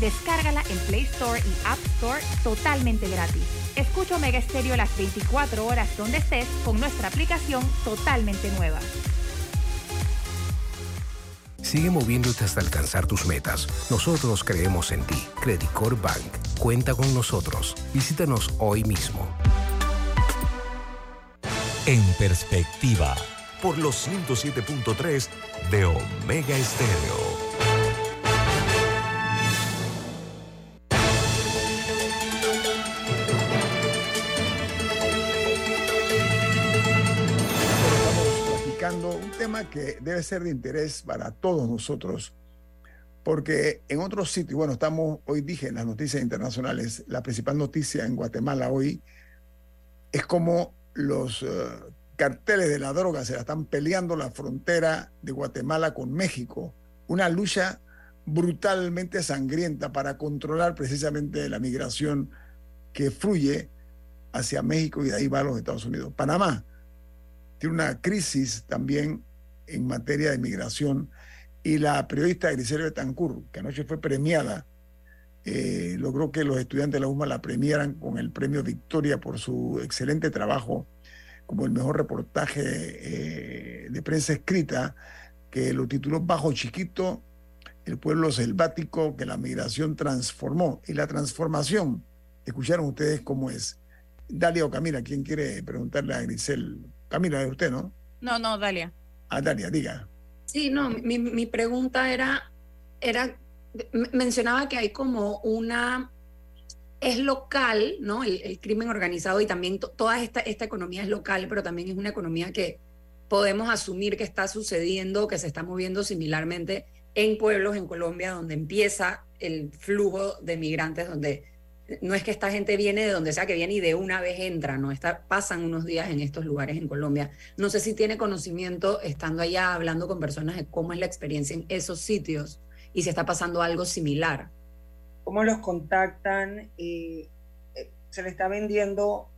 Descárgala en Play Store y App Store totalmente gratis. Escucha Omega Stereo las 24 horas donde estés con nuestra aplicación totalmente nueva. Sigue moviéndote hasta alcanzar tus metas. Nosotros creemos en ti. Credit Bank. Cuenta con nosotros. Visítanos hoy mismo. En perspectiva, por los 107.3 de Omega Estéreo. Tema que debe ser de interés para todos nosotros, porque en otros sitios, bueno, estamos, hoy dije en las noticias internacionales, la principal noticia en Guatemala hoy es como los eh, carteles de la droga se la están peleando la frontera de Guatemala con México, una lucha brutalmente sangrienta para controlar precisamente la migración que fluye hacia México y de ahí va a los Estados Unidos. Panamá tiene una crisis también en materia de migración y la periodista Grisel Betancourt, que anoche fue premiada, eh, logró que los estudiantes de la UMA la premiaran con el premio Victoria por su excelente trabajo como el mejor reportaje eh, de prensa escrita, que lo tituló Bajo Chiquito, el pueblo selvático que la migración transformó. Y la transformación, escucharon ustedes cómo es. Dalia o Camila, ¿quién quiere preguntarle a Grisel Camila, de usted, ¿no? No, no, Dalia. Ah, diga. Sí, no, mi, mi pregunta era, era, mencionaba que hay como una, es local, ¿no? El, crimen organizado y también toda esta, esta economía es local, pero también es una economía que podemos asumir que está sucediendo, que se está moviendo similarmente en pueblos en Colombia, donde empieza el flujo de migrantes, donde no es que esta gente viene de donde sea que viene y de una vez entra, ¿no? Pasan unos días en estos lugares en Colombia. No sé si tiene conocimiento, estando allá hablando con personas, de cómo es la experiencia en esos sitios y si está pasando algo similar. ¿Cómo los contactan? Eh, eh, se le está vendiendo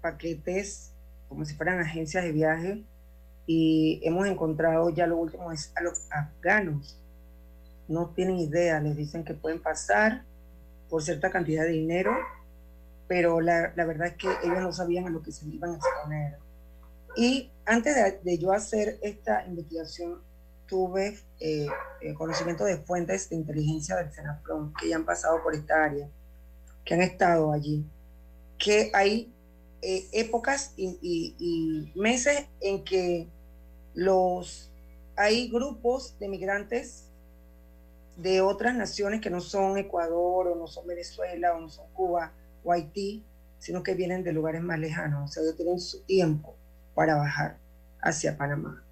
paquetes como si fueran agencias de viaje y hemos encontrado ya lo último es a los afganos no tienen idea, les dicen que pueden pasar por cierta cantidad de dinero, pero la, la verdad es que ellos no sabían a lo que se iban a exponer. Y antes de, de yo hacer esta investigación, tuve eh, conocimiento de fuentes de inteligencia del Senafron que ya han pasado por esta área, que han estado allí, que hay eh, épocas y, y- y meses en que los hay grupos de migrantes de otras naciones que no son Ecuador o no son Venezuela o no son Cuba o Haití, sino que vienen de lugares más lejanos, o sea, ellos tienen su tiempo para bajar hacia Panamá.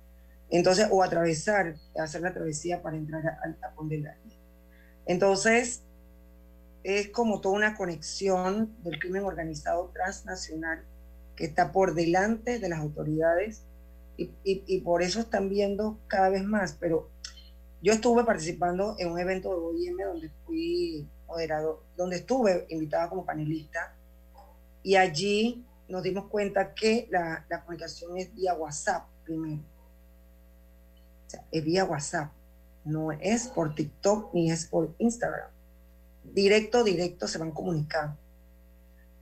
Entonces, o atravesar, hacer la travesía para entrar a, Condelaria. Entonces, es como toda una conexión del crimen organizado transnacional que está por delante de las autoridades y- y por eso están viendo cada vez más. Pero yo estuve participando en un evento de OIM donde fui moderador, donde estuve invitada como panelista y allí nos dimos cuenta que la, comunicación es vía WhatsApp primero. O sea, es vía WhatsApp, no es por TikTok ni es por Instagram. Directo, directo se van comunicando.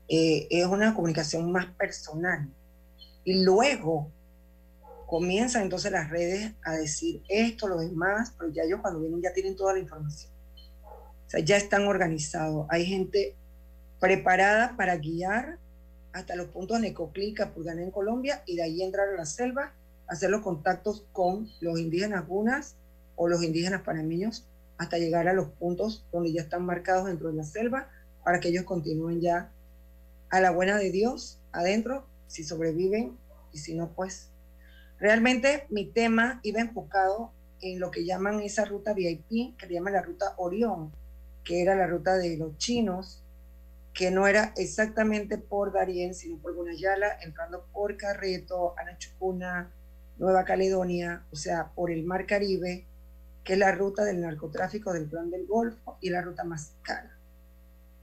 Eh, es una comunicación más personal. Y luego comienzan entonces las redes a decir esto, lo demás, pero ya ellos cuando vienen ya tienen toda la información. O sea, ya están organizados. Hay gente preparada para guiar hasta los puntos de Necoclí, Purganá en Colombia y de ahí entrar a la selva, hacer los contactos con los indígenas gunas o los indígenas panameños hasta llegar a los puntos donde ya están marcados dentro de la selva para que ellos continúen ya a la buena de Dios adentro, si sobreviven y si no, pues realmente mi tema iba enfocado en lo que llaman esa ruta VIP, que le llaman la ruta Orión, que era la ruta de los chinos, que no era exactamente por Darién, sino por Gunayala, entrando por Carreto, Anachucuna, Nueva Caledonia, o sea, por el Mar Caribe, que es la ruta del narcotráfico del Plan del Golfo y la ruta más cara.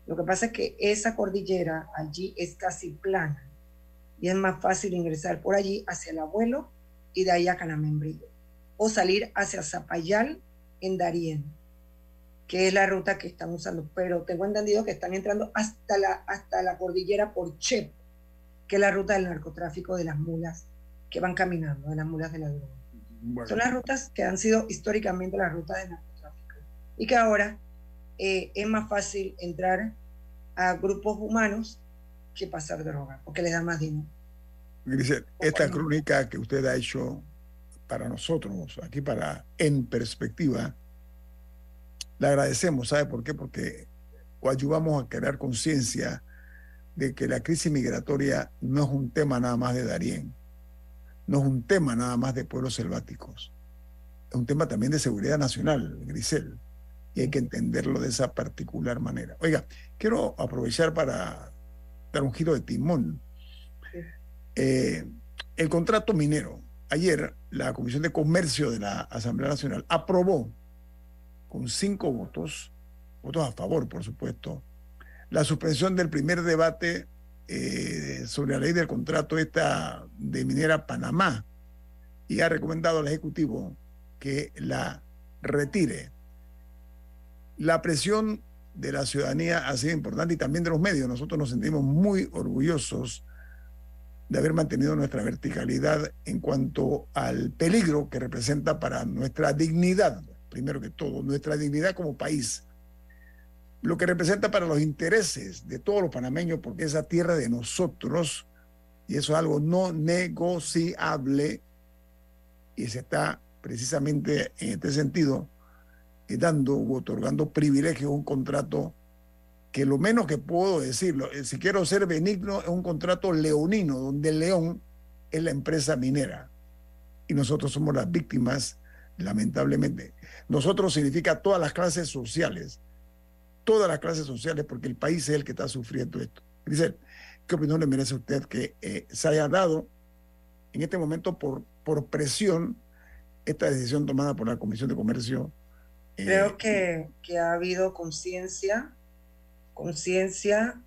Lo que pasa es que esa cordillera allí es casi plana y es más fácil ingresar por allí hacia el abuelo y de ahí a Canamembrillo o salir hacia Zapayal en Darién, que es la ruta que están usando, pero tengo entendido que están entrando hasta la, hasta la cordillera por Chepo, que es la ruta del narcotráfico de las mulas que van caminando, de las mulas de la droga. Son las rutas que han sido históricamente las rutas del narcotráfico y que ahora eh, es más fácil entrar a grupos humanos que pasar droga, porque les da más dinero. Grisel, esta crónica que usted ha hecho para nosotros, aquí para En Perspectiva, le agradecemos, ¿sabe por qué? Porque ayudamos a crear conciencia de que la crisis migratoria no es un tema nada más de Darién, no es un tema nada más de pueblos selváticos, es un tema también de seguridad nacional, Grisel, y hay que entenderlo de esa particular manera. Oiga, quiero aprovechar para dar un giro de timón. Eh, el contrato minero. Ayer la Comisión de Comercio de la Asamblea Nacional aprobó con cinco votos, votos a favor, por supuesto, la suspensión del primer debate eh, sobre la ley del contrato esta de Minera Panamá y ha recomendado al Ejecutivo que la retire. La presión de la ciudadanía ha sido importante y también de los medios. Nosotros nos sentimos muy orgullosos de haber mantenido nuestra verticalidad en cuanto al peligro que representa para nuestra dignidad, primero que todo, nuestra dignidad como país, lo que representa para los intereses de todos los panameños, porque esa tierra de nosotros, y eso es algo no negociable, y se está precisamente en este sentido eh, dando u otorgando privilegios a un contrato que lo menos que puedo decirlo, eh, si quiero ser benigno, es un contrato leonino, donde León es la empresa minera y nosotros somos las víctimas, lamentablemente. Nosotros significa todas las clases sociales, todas las clases sociales, porque el país es el que está sufriendo esto. Grisel, ¿qué opinión le merece a usted que eh, se haya dado en este momento por, por presión esta decisión tomada por la Comisión de Comercio? eh, Creo que, que ha habido conciencia, conciencia,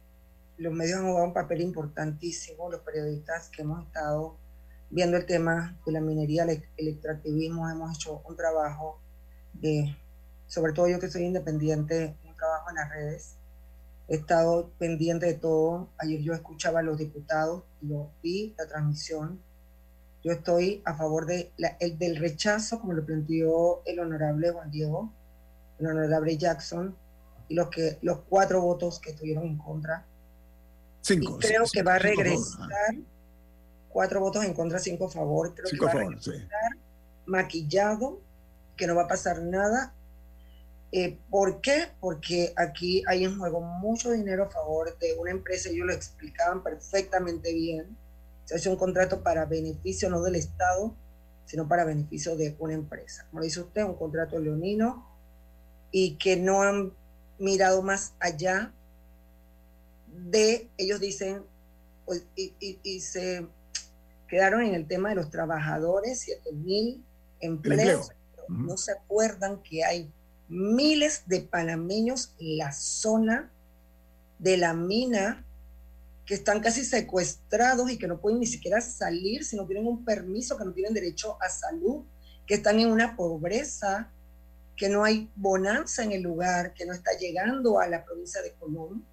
los medios han jugado un papel importantísimo, los periodistas que hemos estado viendo el tema de la minería, el, extractivismo, hemos hecho un trabajo de sobre todo yo que soy independiente, un trabajo en las redes, he estado pendiente de todo. Ayer yo escuchaba a los diputados, lo vi, la transmisión. Yo estoy a favor de la- el, del rechazo, como lo planteó el honorable Juan Diego, el honorable Jackson, y los, que, los cuatro votos que estuvieron en contra. Cinco. Y creo que va a cinco regresar cuatro votos en contra, cinco a favor. Creo Cinco que va a favor, sí. regresar maquillado, que no va a pasar nada. Eh, ¿Por qué? Porque aquí hay en juego mucho dinero a favor de una empresa, ellos lo explicaban perfectamente bien. Se hace un contrato para beneficio no del Estado, sino para beneficio de una empresa. Como dice usted, un contrato leonino y que no han mirado más allá de, ellos dicen, pues, y, y- y se quedaron en el tema de los trabajadores, 7 mil empleos, no se acuerdan que hay miles de panameños en la zona de la mina que están casi secuestrados y que no pueden ni siquiera salir si no tienen un permiso, que no tienen derecho a salud, que están en una pobreza, que no hay bonanza en el lugar, que no está llegando a la provincia de Colón.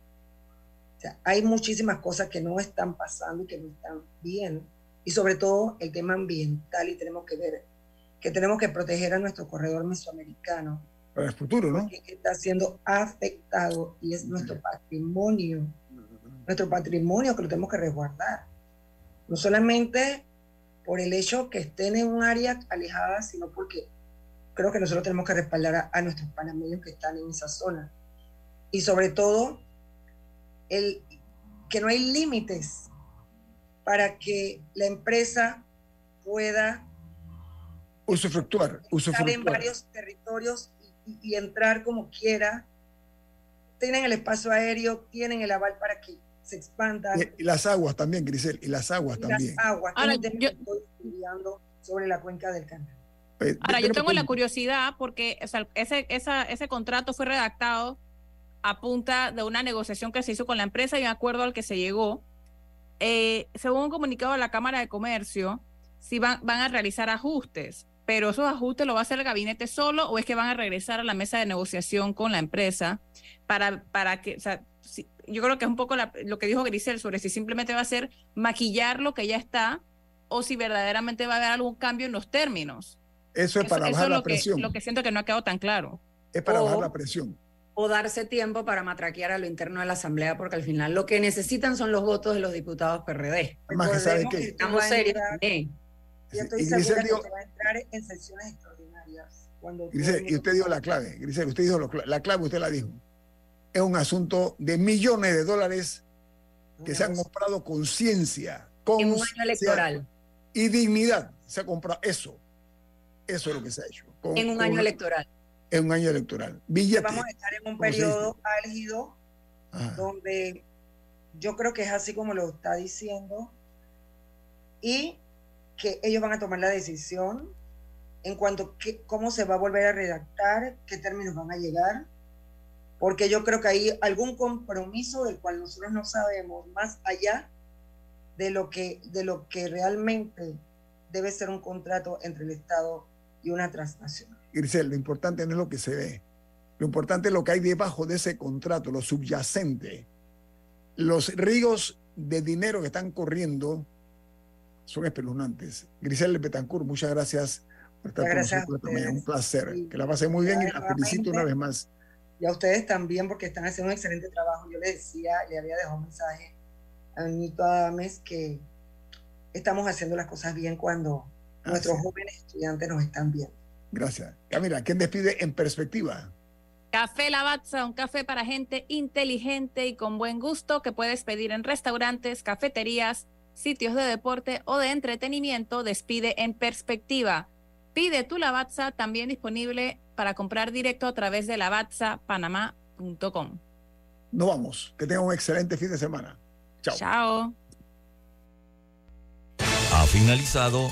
O sea, hay muchísimas cosas que no están pasando y que no están bien. Y sobre todo el tema ambiental y tenemos que ver que tenemos que proteger a nuestro corredor mesoamericano Para el futuro, ¿no? porque está siendo afectado y es nuestro patrimonio, nuestro patrimonio que lo tenemos que resguardar. No solamente por el hecho que estén en un área alejada, sino porque creo que nosotros tenemos que respaldar a, a nuestros panameños que están en esa zona. Y sobre todo, el, que no hay límites para que la empresa pueda Usufructuar, estar en usufructuar. varios territorios y, y- y entrar como quiera. Tienen el espacio aéreo, tienen el aval para que se expandan. Y, y las aguas también, Grisel, y las aguas y las también. aguas. Ahora, que estoy estudiando sobre la cuenca del canal. Eh, Ahora, yo tengo la curiosidad porque o sea, ese, esa- ese contrato fue redactado a punta de una negociación que se hizo con la empresa y un acuerdo al que se llegó. Eh, según un comunicado de la Cámara de Comercio, sí van, van a realizar ajustes, pero esos ajustes lo va a hacer el gabinete solo o es que van a regresar a la mesa de negociación con la empresa para, para que, o sea, si- yo creo que es un poco la- lo que dijo Grisel sobre si simplemente va a ser maquillar lo que ya está o si verdaderamente va a haber algún cambio en los términos. Eso es para eso bajar es la lo que, presión. lo que siento que no ha quedado tan claro. Es para O- bajar la presión. o darse tiempo para matraquear a lo interno de la Asamblea, porque al final lo que necesitan son los votos de los diputados PRD. Además, que ¿sabe que Estamos serios estoy Y Grisel segura dijo- que se va a entrar en sesiones extraordinarias. Cuando Grisel, el y usted dijo la clave, Grisel, usted dijo lo la clave, usted la dijo. Es un asunto de millones de dólares que se han comprado con ciencia, con En un año electoral. y dignidad. Se ha comprado eso. Eso es lo que se ha hecho. Con- En un con- año electoral. En un año electoral. Billete. Vamos a estar en un periodo álgido Ajá. donde yo creo que es así como lo está diciendo y que ellos van a tomar la decisión en cuanto a qué- cómo se va a volver a redactar, qué términos van a llegar, porque yo creo que hay algún compromiso del cual nosotros no sabemos más allá de lo que, de lo que realmente debe ser un contrato entre el Estado y una transnacional. Grisel, lo importante no es lo que se ve. Lo importante es lo que hay debajo de ese contrato, lo subyacente. Los ríos de dinero que están corriendo son espeluznantes. Grisel Betancourt, muchas gracias por estar con Muchas gracias nosotros. Un placer. Y Que la pase muy bien y la felicito una vez más. Y a ustedes también porque están haciendo un excelente trabajo. Yo les decía, le había dejado un mensaje a Nito Adames que estamos haciendo las cosas bien cuando nuestros jóvenes estudiantes nos están viendo. Gracias. Camila, ¿quién despide en perspectiva? Café Lavazza, un café para gente inteligente y con buen gusto que puedes pedir en restaurantes, cafeterías, sitios de deporte o de entretenimiento. Despide en perspectiva. Pide tu Lavazza también disponible para comprar directo a través de lavazzapanamá.com. Nos vamos. Que tengan un excelente fin de semana. Chao. Chao. Ha finalizado